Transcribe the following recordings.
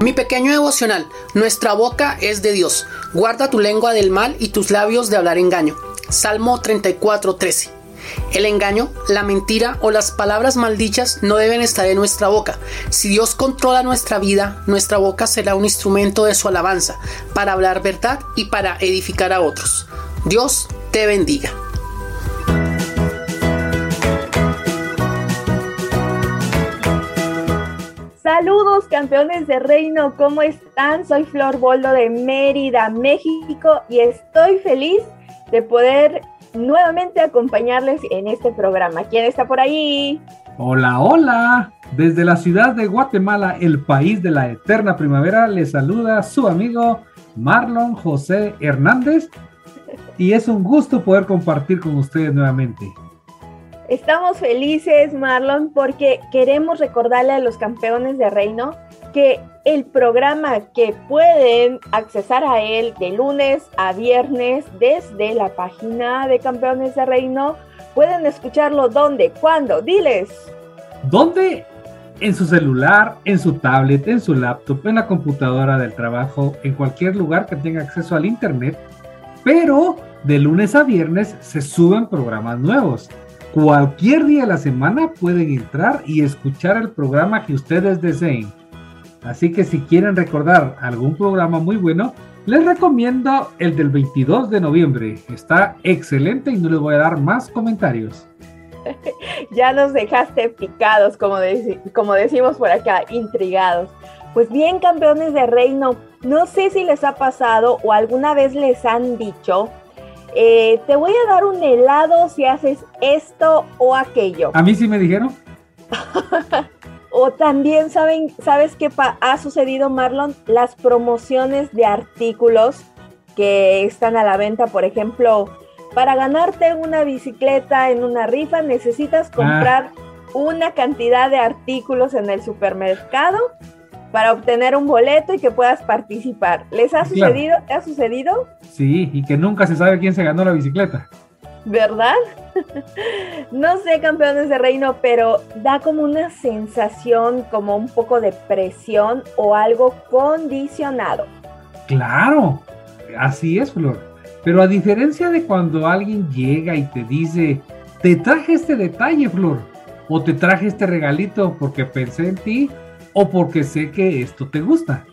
Mi pequeño devocional, nuestra boca es de Dios. Guarda tu lengua del mal y tus labios de hablar engaño. Salmo 34:13. El engaño, la mentira o las palabras maldichas no deben estar en nuestra boca. Si Dios controla nuestra vida, nuestra boca será un instrumento de su alabanza, para hablar verdad y para edificar a otros. Dios te bendiga. Saludos campeones de reino, ¿cómo están? Soy Flor Boldo de Mérida, México y estoy feliz de poder nuevamente acompañarles en este programa. ¿Quién está por ahí? Hola, hola. Desde la ciudad de Guatemala, el país de la eterna primavera, les saluda su amigo Marlon José Hernández y es un gusto poder compartir con ustedes nuevamente. Estamos felices, Marlon, porque queremos recordarle a los campeones de reino que el programa que pueden accesar a él de lunes a viernes desde la página de Campeones de Reino, pueden escucharlo donde, cuándo, diles. ¿Dónde? En su celular, en su tablet, en su laptop, en la computadora del trabajo, en cualquier lugar que tenga acceso al Internet. Pero de lunes a viernes se suben programas nuevos. Cualquier día de la semana pueden entrar y escuchar el programa que ustedes deseen. Así que si quieren recordar algún programa muy bueno, les recomiendo el del 22 de noviembre. Está excelente y no les voy a dar más comentarios. ya nos dejaste picados, como, como decimos por acá, intrigados. Pues bien, campeones de reino, no sé si les ha pasado o alguna vez les han dicho eh, te voy a dar un helado si haces esto o aquello. A mí sí me dijeron. o también saben, ¿sabes qué ha sucedido, Marlon? Las promociones de artículos que están a la venta, por ejemplo, para ganarte una bicicleta en una rifa necesitas ah. comprar una cantidad de artículos en el supermercado para obtener un boleto y que puedas participar. ¿Les ha sucedido? ¿Te ha sucedido? Sí, y que nunca se sabe quién se ganó la bicicleta. ¿Verdad? no sé, campeones de reino, pero da como una sensación, como un poco de presión o algo condicionado. Claro, así es, Flor. Pero a diferencia de cuando alguien llega y te dice, te traje este detalle, Flor, o te traje este regalito porque pensé en ti, o porque sé que esto te gusta.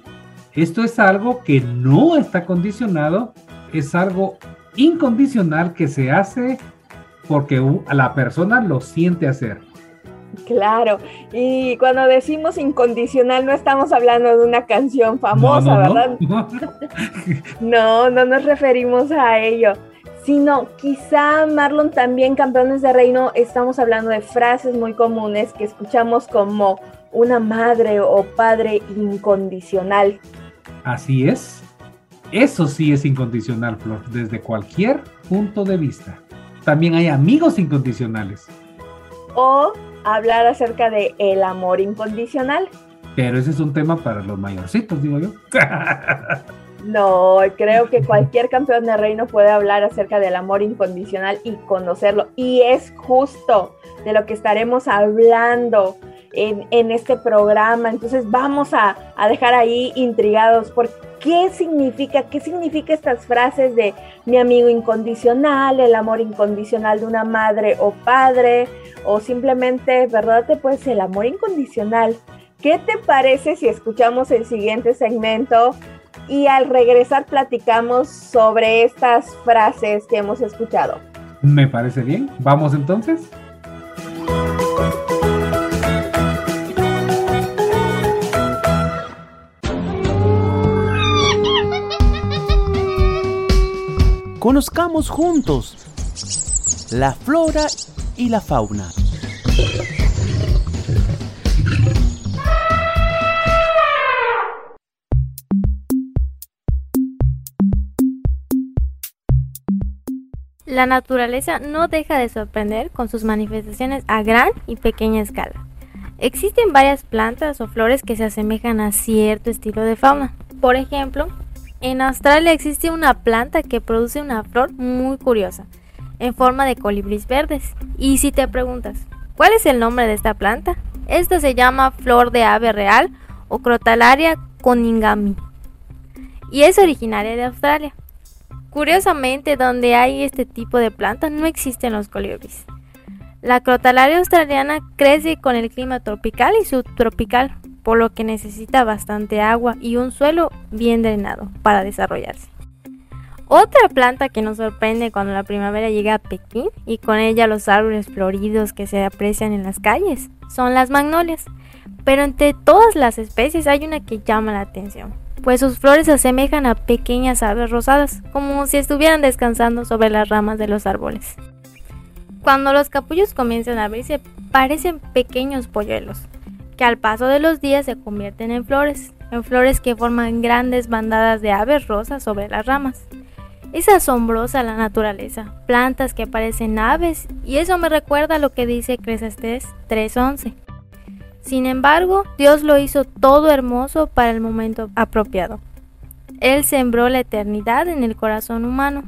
Esto es algo que no está condicionado, es algo incondicional que se hace porque la persona lo siente hacer. Claro, y cuando decimos incondicional no estamos hablando de una canción famosa, ¿verdad? no, no nos referimos a ello sino quizá Marlon también campeones de reino estamos hablando de frases muy comunes que escuchamos como una madre o padre incondicional. Así es. Eso sí es incondicional, Flor, desde cualquier punto de vista. También hay amigos incondicionales. O hablar acerca de el amor incondicional. Pero ese es un tema para los mayorcitos, digo yo. No, creo que cualquier campeón de reino puede hablar acerca del amor incondicional y conocerlo. Y es justo de lo que estaremos hablando en, este programa. Entonces vamos a, a, dejar ahí intrigados por qué significa, qué significa estas frases de mi amigo incondicional, el amor incondicional de una madre o padre, o simplemente, ¿verdad? Pues el amor incondicional. ¿Qué te parece si escuchamos el siguiente segmento y al regresar platicamos sobre estas frases que hemos escuchado? Me parece bien. Vamos entonces. Conozcamos juntos la flora y la fauna. La naturaleza no deja de sorprender con sus manifestaciones a gran y pequeña escala. Existen varias plantas o flores que se asemejan a cierto estilo de fauna. Por ejemplo, en Australia existe una planta que produce una flor muy curiosa, en forma de colibríes verdes. Y si te preguntas, ¿cuál es el nombre de esta planta? Esta se llama flor de ave real o Crotalaria coningami y es originaria de Australia. Curiosamente, donde hay este tipo de planta no existen los colibríes. La crotalaria australiana crece con el clima tropical y subtropical, por lo que necesita bastante agua y un suelo bien drenado para desarrollarse. Otra planta que nos sorprende cuando la primavera llega a Pekín y con ella los árboles floridos que se aprecian en las calles son las magnolias. Pero entre todas las especies hay una que llama la atención, pues sus flores se asemejan a pequeñas aves rosadas, como si estuvieran descansando sobre las ramas de los árboles. Cuando los capullos comienzan a abrirse, parecen pequeños polluelos, que al paso de los días se convierten en flores, en flores que forman grandes bandadas de aves rosas sobre las ramas. Es asombrosa la naturaleza, plantas que parecen aves, y eso me recuerda a lo que dice Cresastés 3.11. Sin embargo, Dios lo hizo todo hermoso para el momento apropiado. Él sembró la eternidad en el corazón humano,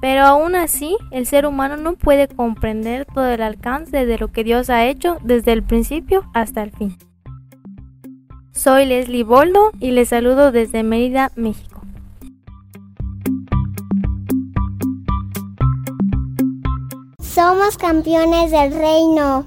pero aún así el ser humano no puede comprender todo el alcance de lo que Dios ha hecho desde el principio hasta el fin. Soy Leslie Boldo y les saludo desde Mérida, México. Somos campeones del reino.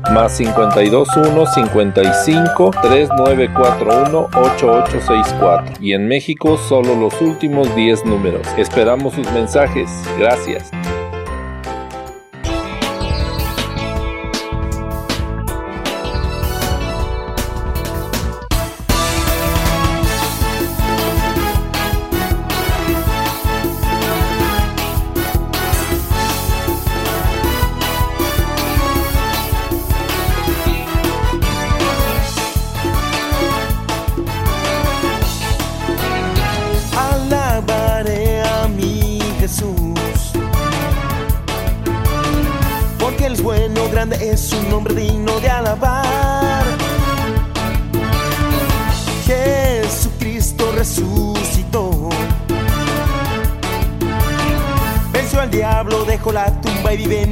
más 521 55 3941 8864 y en México solo los últimos 10 números. Esperamos sus mensajes. Gracias. Vive,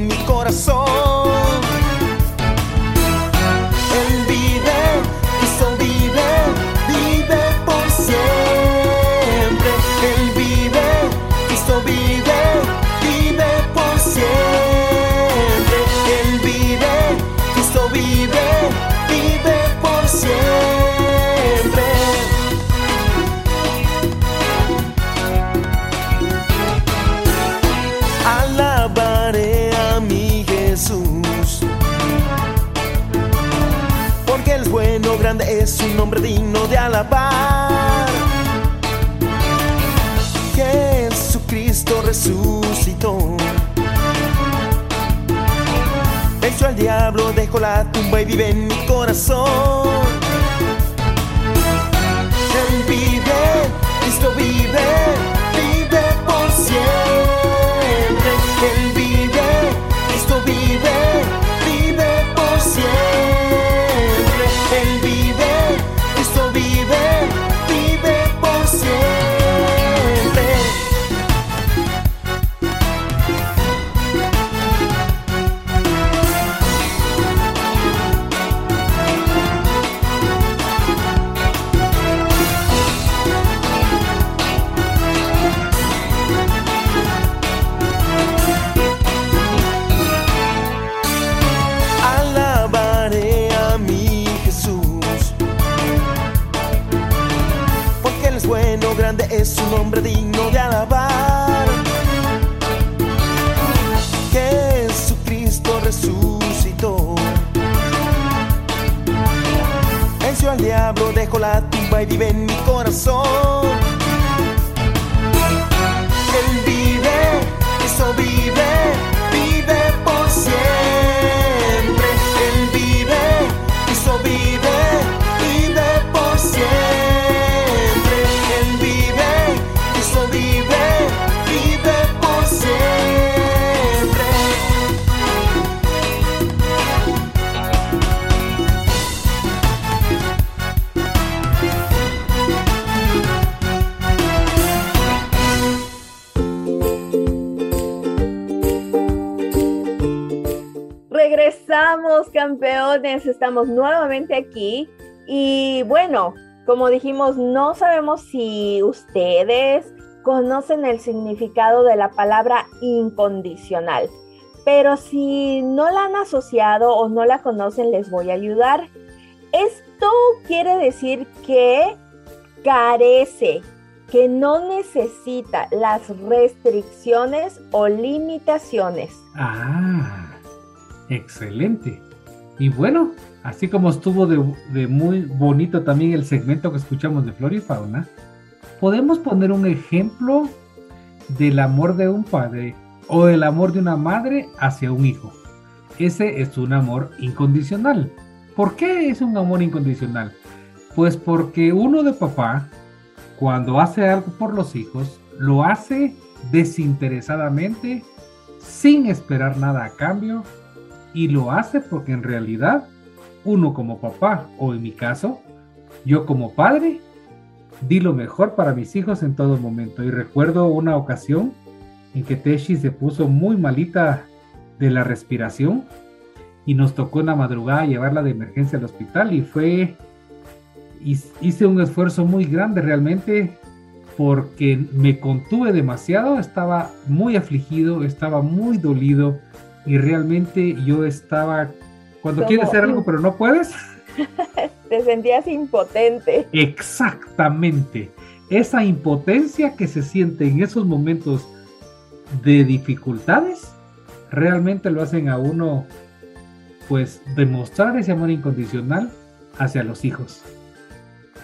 es un nombre digno de alabar. Jesucristo resucitó. Venció al diablo, dejó la tumba y vive en mi corazón. Al diablo, dejó la tumba y vive en mi corazón. Campeones. Estamos nuevamente aquí. Y bueno, como dijimos, no sabemos si ustedes conocen el significado de la palabra incondicional. Pero si no la han asociado o no la conocen, les voy a ayudar. Esto quiere decir que carece, que no necesita las restricciones o limitaciones. Ah, excelente. Y bueno, así como estuvo de, muy bonito también el segmento que escuchamos de Flora y Fauna, podemos poner un ejemplo del amor de un padre o el amor de una madre hacia un hijo. Ese es un amor incondicional. ¿Por qué es un amor incondicional? Pues porque uno de papá, cuando hace algo por los hijos, lo hace desinteresadamente, sin esperar nada a cambio, y lo hace porque en realidad uno como papá, o en mi caso, yo como padre, di lo mejor para mis hijos en todo momento. Y recuerdo una ocasión en que Teshi se puso muy malita de la respiración y nos tocó en la madrugada llevarla de emergencia al hospital y fue, hice un esfuerzo muy grande realmente porque me contuve demasiado, estaba muy afligido, estaba muy dolido y realmente yo estaba, cuando Como- quieres hacer algo pero no puedes, Te sentías impotente. Exactamente. Esa impotencia que se siente en esos momentos de dificultades, realmente lo hacen a uno, pues, demostrar ese amor incondicional hacia los hijos.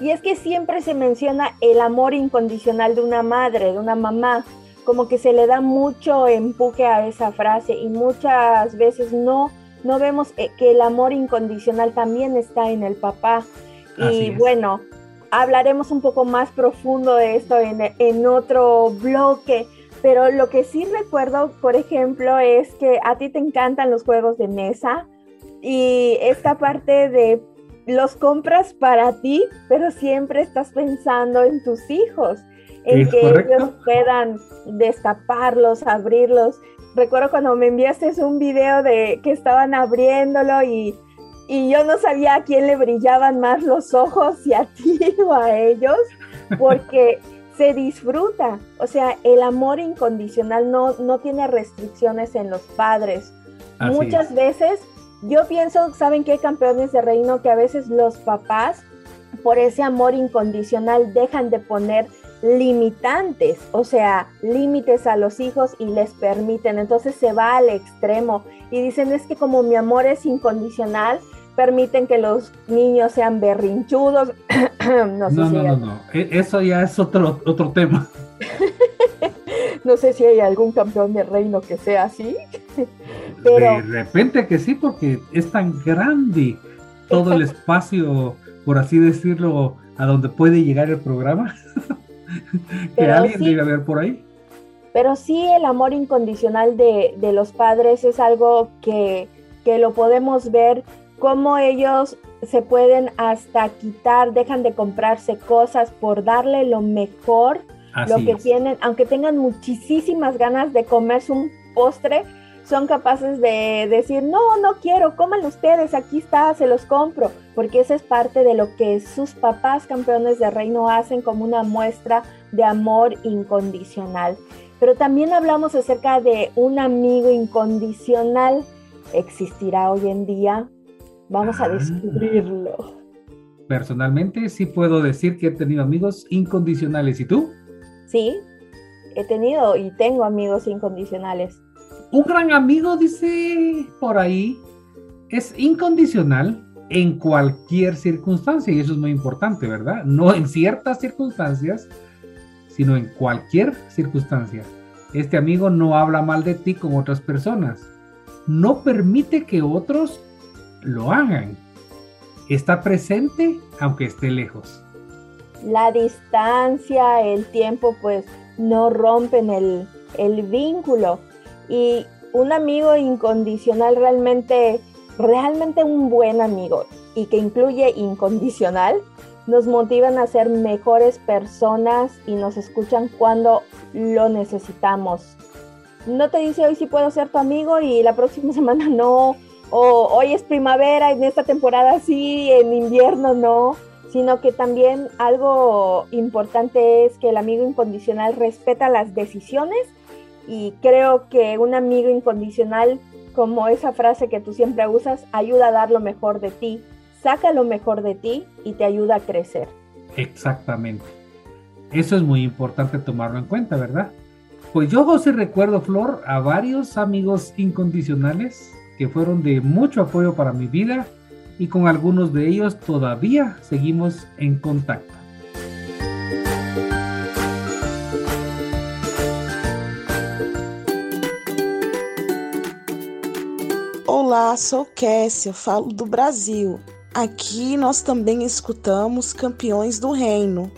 Y es que siempre se menciona el amor incondicional de una madre, de una mamá, como que se le da mucho empuje a esa frase y muchas veces no, no vemos eh, que el amor incondicional también está en el papá. Así y es. bueno, hablaremos un poco más profundo de esto en, en otro bloque. Pero lo que sí recuerdo, por ejemplo, es que a ti te encantan los juegos de mesa y esta parte de los compras para ti, pero siempre estás pensando en tus hijos, en que correcto. ellos puedan destaparlos, abrirlos. Recuerdo cuando me enviaste un video de que estaban abriéndolo y, y yo no sabía a quién le brillaban más los ojos, si a ti o a ellos, porque se disfruta. O sea, el amor incondicional no, no tiene restricciones en los padres. Así Muchas es. veces yo pienso, ¿saben qué campeones de reino? Que a veces los papás, por ese amor incondicional, dejan de poner limitantes, o sea, límites a los hijos y les permiten. Entonces se va al extremo y dicen, es que como mi amor es incondicional, permiten que los niños sean berrinchudos. no sé No, si no, hay- no, no. E- Eso ya es otro, otro tema. no sé si hay algún campeón de reino que sea así. Pero De repente que sí, porque es tan grande todo el espacio, por así decirlo, a donde puede llegar el programa. Que alguien debe haber por ahí. Pero sí el amor incondicional de, de los padres es algo que, que lo podemos ver cómo ellos se pueden hasta quitar, dejan de comprarse cosas por darle lo mejor, lo que tienen, aunque tengan muchísimas ganas de comerse un postre, son capaces de decir, no, no quiero, coman ustedes, aquí está, se los compro, porque esa es parte de lo que sus papás campeones de reino hacen como una muestra de amor incondicional. Pero también hablamos acerca de un amigo incondicional. ¿Existirá hoy en día? Vamos a ah. descubrirlo. Personalmente sí puedo decir que he tenido amigos incondicionales. ¿Y tú? Sí, he tenido y tengo amigos incondicionales. Un gran amigo, dice por ahí, es incondicional en cualquier circunstancia y eso es muy importante, ¿verdad? No en ciertas circunstancias, sino en cualquier circunstancia. Este amigo no habla mal de ti con otras personas. No permite que otros lo hagan. Está presente aunque esté lejos. La distancia, el tiempo, pues no rompen el, el vínculo. Y un amigo incondicional realmente, realmente un buen amigo y que incluye incondicional, nos motivan a ser mejores personas y nos escuchan cuando lo necesitamos. No te dice hoy sí puedo ser tu amigo y la próxima semana no, o hoy es primavera, en esta temporada sí, en invierno no, sino que también algo importante es que el amigo incondicional respeta las decisiones y creo que un amigo incondicional, como esa frase que tú siempre usas, ayuda a dar lo mejor de ti, saca lo mejor de ti y te ayuda a crecer. Exactamente. Eso es muy importante tomarlo en cuenta, ¿verdad? Pues yo, José, recuerdo, Flor, a varios amigos incondicionales que fueron de mucho apoyo para mi vida y con algunos de ellos todavía seguimos en contacto. Olá, sou Kessia, falo do Brasil. Aqui nós também escutamos Campeões do Reino.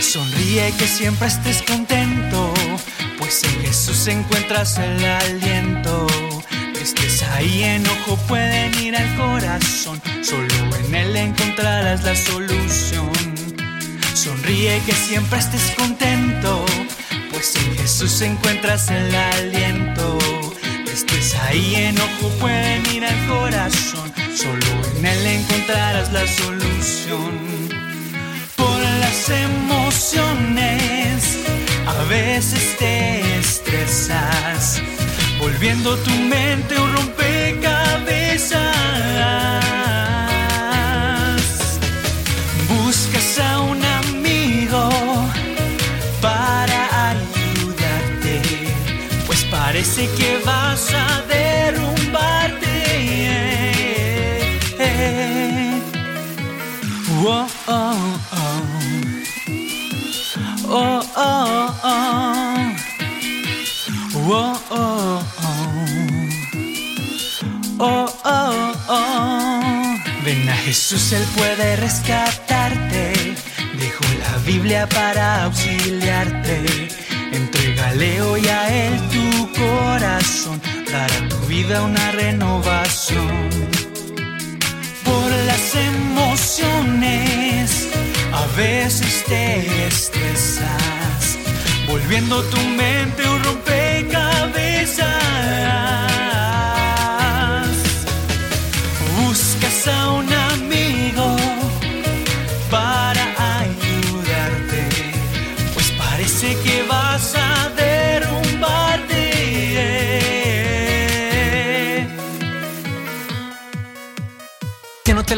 Sonríe que siempre estés contento, pues en Jesús encuentras el aliento. Estés ahí enojo pueden ir al corazón, solo en Él encontrarás la solución. Sonríe que siempre estés contento, pues en Jesús encuentras el aliento. estés ahí enojo pueden ir al corazón, solo en Él encontrarás la solución las emociones, a veces te estresas, volviendo tu mente un rompecabezas. Buscas a un amigo para ayudarte, pues parece que vas Jesús, Él puede rescatarte. Dejo la Biblia para auxiliarte. Entrégale hoy a Él tu corazón. Dará tu vida una renovación. Por las emociones a veces te estresas, volviendo tu mente un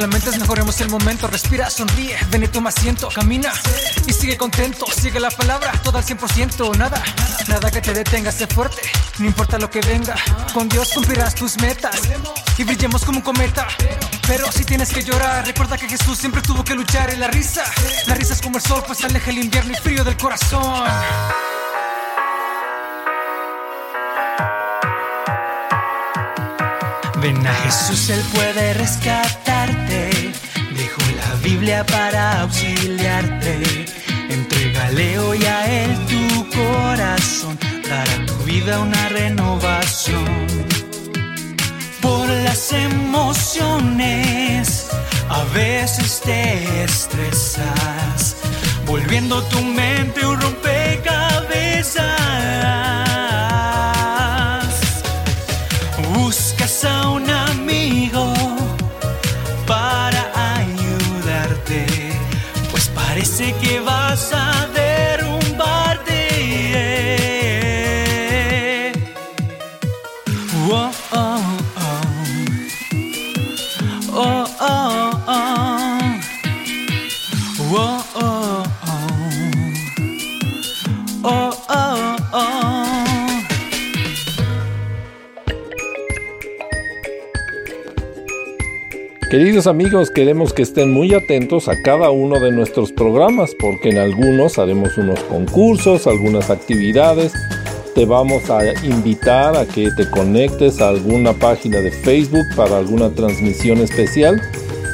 mejoremos el momento. Respira, sonríe, ven y toma asiento. Camina y sigue contento. Sigue la palabra, todo al 100%. Nada, nada que te detenga, sé fuerte. No importa lo que venga, con Dios cumplirás tus metas. Y brillemos como un cometa. Pero si tienes que llorar, recuerda que Jesús siempre tuvo que luchar en la risa. La risa es como el sol, pues aleja el invierno y frío del corazón. Ven a Jesús, Él puede Dejo la Biblia para auxiliarte. Entrégale hoy a Él tu corazón. Dará tu vida una renovación. Por las emociones, a veces te estresas. Volviendo tu mente un rompecabezas. Parece que vas a Amigos, queremos que estén muy atentos a cada uno de nuestros programas porque en algunos haremos unos concursos, algunas actividades. Te vamos a invitar a que te conectes a alguna página de Facebook para alguna transmisión especial.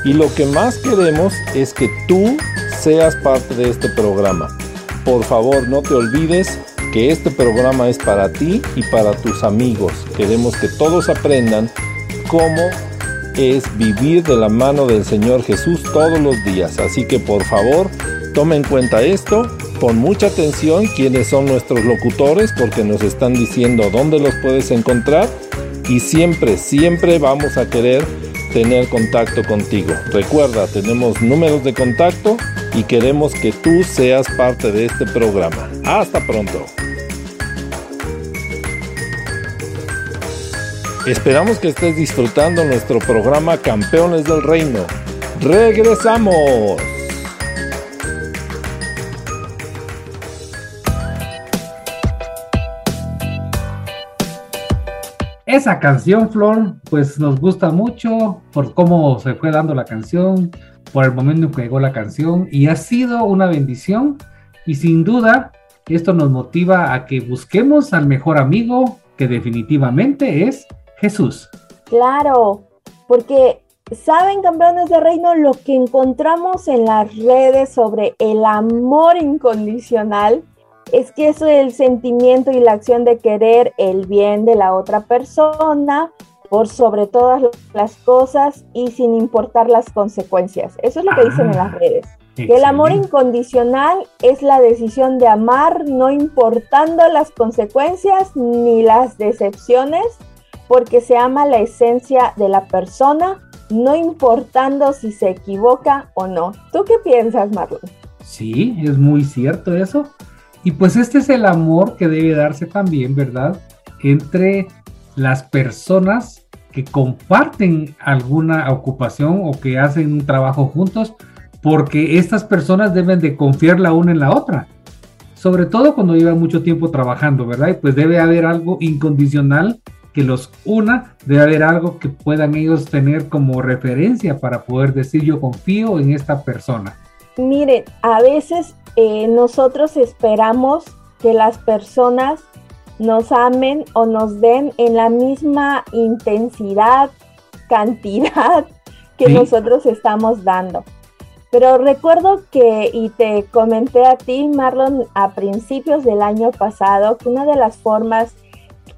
Y lo que más queremos es que tú seas parte de este programa. Por favor, no te olvides que este programa es para ti y para tus amigos. Queremos que todos aprendan cómo es vivir de la mano del Señor Jesús todos los días. Así que por favor, toma en cuenta esto, pon mucha atención quiénes son nuestros locutores porque nos están diciendo dónde los puedes encontrar y siempre, siempre vamos a querer tener contacto contigo. Recuerda, tenemos números de contacto y queremos que tú seas parte de este programa. Hasta pronto. Esperamos que estés disfrutando nuestro programa Campeones del Reino. ¡Regresamos! Esa canción, Flor, pues nos gusta mucho por cómo se fue dando la canción, por el momento en que llegó la canción y ha sido una bendición y sin duda esto nos motiva a que busquemos al mejor amigo que definitivamente es Jesús. Claro, porque saben, campeones de reino, lo que encontramos en las redes sobre el amor incondicional es que eso es el sentimiento y la acción de querer el bien de la otra persona por sobre todas las cosas y sin importar las consecuencias. Eso es lo que dicen en las redes. Que el amor incondicional es la decisión de amar no importando las consecuencias ni las decepciones, porque se ama la esencia de la persona, no importando si se equivoca o no. ¿Tú qué piensas, Marlon? Sí, es muy cierto eso. Y pues este es el amor que debe darse también, ¿verdad? Entre las personas que comparten alguna ocupación o que hacen un trabajo juntos, porque estas personas deben de confiar la una en la otra. Sobre todo cuando llevan mucho tiempo trabajando, ¿verdad? Y pues debe haber algo incondicional que los una, debe haber algo que puedan ellos tener como referencia para poder decir yo confío en esta persona. Miren, a veces eh, nosotros esperamos que las personas nos amen o nos den en la misma intensidad, cantidad que Sí. nosotros estamos dando. Pero recuerdo que, y te comenté a ti, Marlon, a principios del año pasado, que una de las formas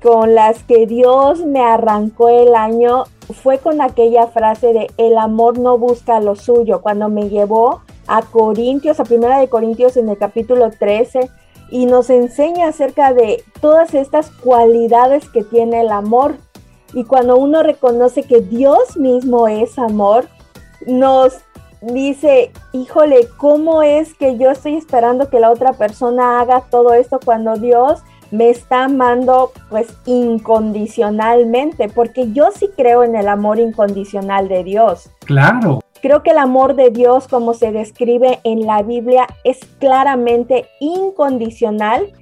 con las que Dios me arrancó el año fue con aquella frase de el amor no busca lo suyo, cuando me llevó a Corintios, a Primera de Corintios en el capítulo 13, y nos enseña acerca de todas estas cualidades que tiene el amor. Y cuando uno reconoce que Dios mismo es amor, nos dice, híjole, ¿cómo es que yo estoy esperando que la otra persona haga todo esto cuando Dios me está amando pues incondicionalmente? Porque yo sí creo en el amor incondicional de Dios. Claro, Creo que el amor de Dios, como se describe en la Biblia, es claramente incondicional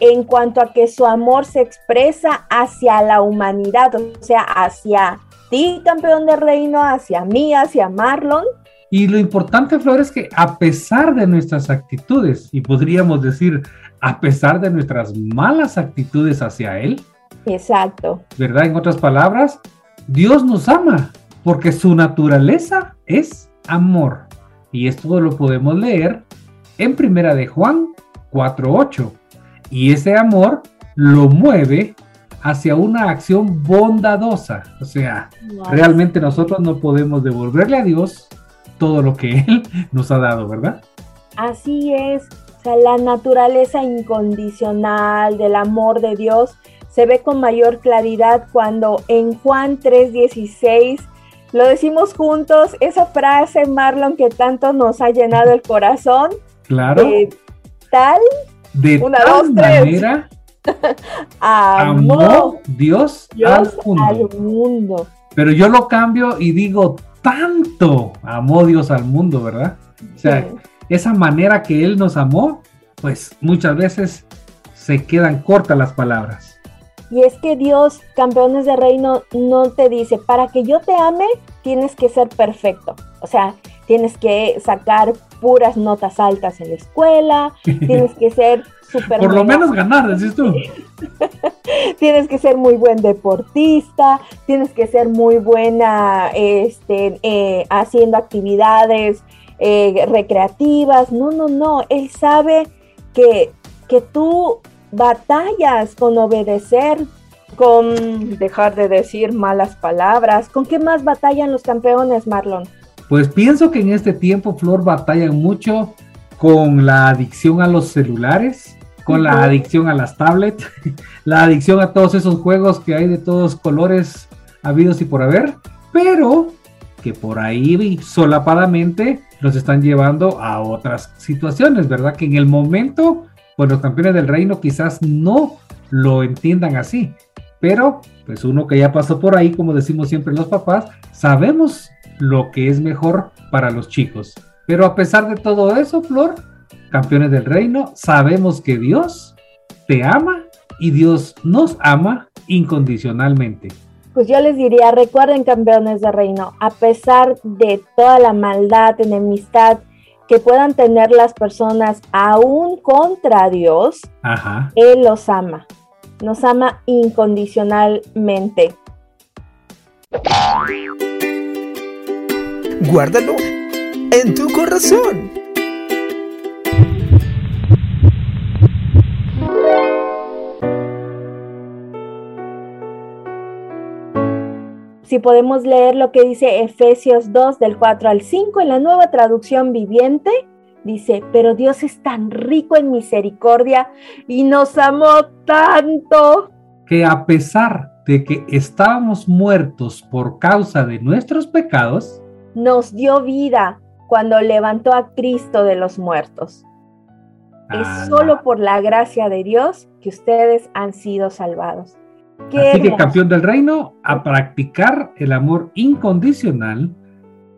en cuanto a que su amor se expresa hacia la humanidad, o sea, hacia ti, campeón de reino, hacia mí, hacia Marlon. Y lo importante, Flor, es que a pesar de nuestras actitudes, y podríamos decir a pesar de nuestras malas actitudes hacia Él, Exacto. ¿verdad? En otras palabras, Dios nos ama, porque su naturaleza es amor. Y esto lo podemos leer en Primera de Juan 4:8. Y ese amor lo mueve hacia una acción bondadosa. O sea, realmente nosotros no podemos devolverle a Dios todo lo que Él nos ha dado, ¿verdad? Así es. O sea, la naturaleza incondicional del amor de Dios se ve con mayor claridad cuando en Juan 3:16 lo decimos juntos, esa frase, Marlon, que tanto nos ha llenado el corazón. Claro. De tal, de una, tal dos, tres. manera amó, amó Dios, Dios al, mundo. al mundo. Pero yo lo cambio y digo, tanto amó Dios al mundo, ¿verdad? O sea, Sí. Esa manera que Él nos amó, pues muchas veces se quedan cortas las palabras. Y es que Dios, campeones de reino, no te dice, para que yo te ame, tienes que ser perfecto. O sea, tienes que sacar puras notas altas en la escuela, tienes que ser súper... Por lo menos ganar, decís tú. tienes que ser muy buen deportista, tienes que ser muy buena este, eh, haciendo actividades eh, recreativas. No, no, no. Él sabe que, que tú batallas con obedecer, con dejar de decir malas palabras. ¿Con qué más batallan los campeones, Marlon? Pues pienso que en este tiempo, Flor, batallan mucho con la adicción a los celulares, con la adicción a las tablets, la adicción a todos esos juegos que hay de todos colores habidos y por haber, pero que por ahí solapadamente los están llevando a otras situaciones, ¿verdad? Que en el momento, pues los campeones del reino quizás no lo entiendan así, pero pues uno que ya pasó por ahí, como decimos siempre los papás, sabemos lo que es mejor para los chicos. Pero a pesar de todo eso, Flor, campeones del reino, sabemos que Dios te ama y Dios nos ama incondicionalmente. Pues yo les diría, recuerden campeones de reino, a pesar de toda la maldad, enemistad que puedan tener las personas aún contra Dios, Ajá. Él los ama, nos ama incondicionalmente. Guárdalo en tu corazón. Si podemos leer lo que dice Efesios 2 del 4 al 5 en la nueva traducción viviente, dice, pero Dios es tan rico en misericordia y nos amó tanto. Que a pesar de que estábamos muertos por causa de nuestros pecados, nos dio vida cuando levantó a Cristo de los muertos. Ah, Es solo por la gracia de Dios que ustedes han sido salvados. Qué Así que campeón del reino, a practicar el amor incondicional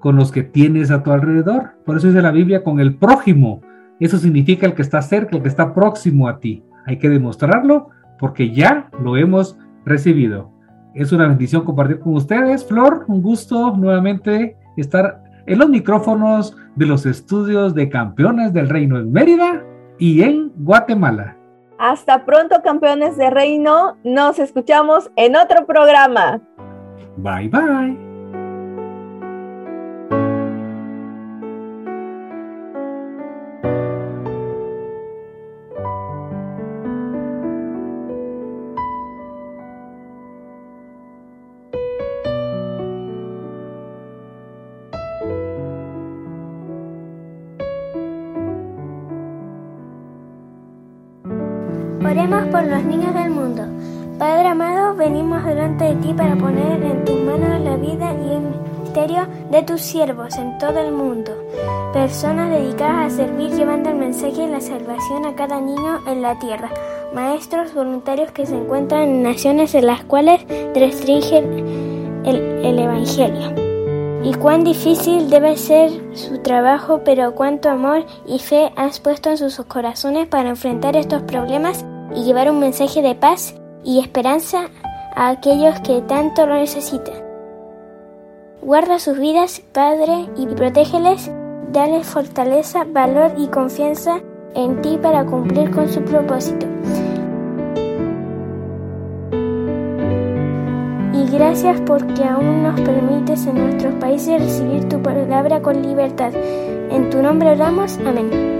con los que tienes a tu alrededor. Por eso dice la Biblia con el prójimo. Eso significa el que está cerca, el que está próximo a ti. Hay que demostrarlo porque ya lo hemos recibido. Es una bendición compartir con ustedes. Flor, un gusto nuevamente estar en los micrófonos de los estudios de campeones del reino en Mérida y en Guatemala. Hasta pronto, campeones de reino. Nos escuchamos en otro programa. Bye bye. Siervos en todo el mundo. Personas dedicadas a servir llevando el mensaje de la salvación a cada niño en la tierra. Maestros voluntarios que se encuentran en naciones en las cuales restringen el, el Evangelio. Y cuán difícil debe ser su trabajo, pero cuánto amor y fe has puesto en sus corazones para enfrentar estos problemas y llevar un mensaje de paz y esperanza a aquellos que tanto lo necesitan. Guarda sus vidas, Padre, y protégeles, dale fortaleza, valor y confianza en ti para cumplir con su propósito. Y gracias porque aún nos permites en nuestros países recibir tu palabra con libertad. En tu nombre oramos. Amén.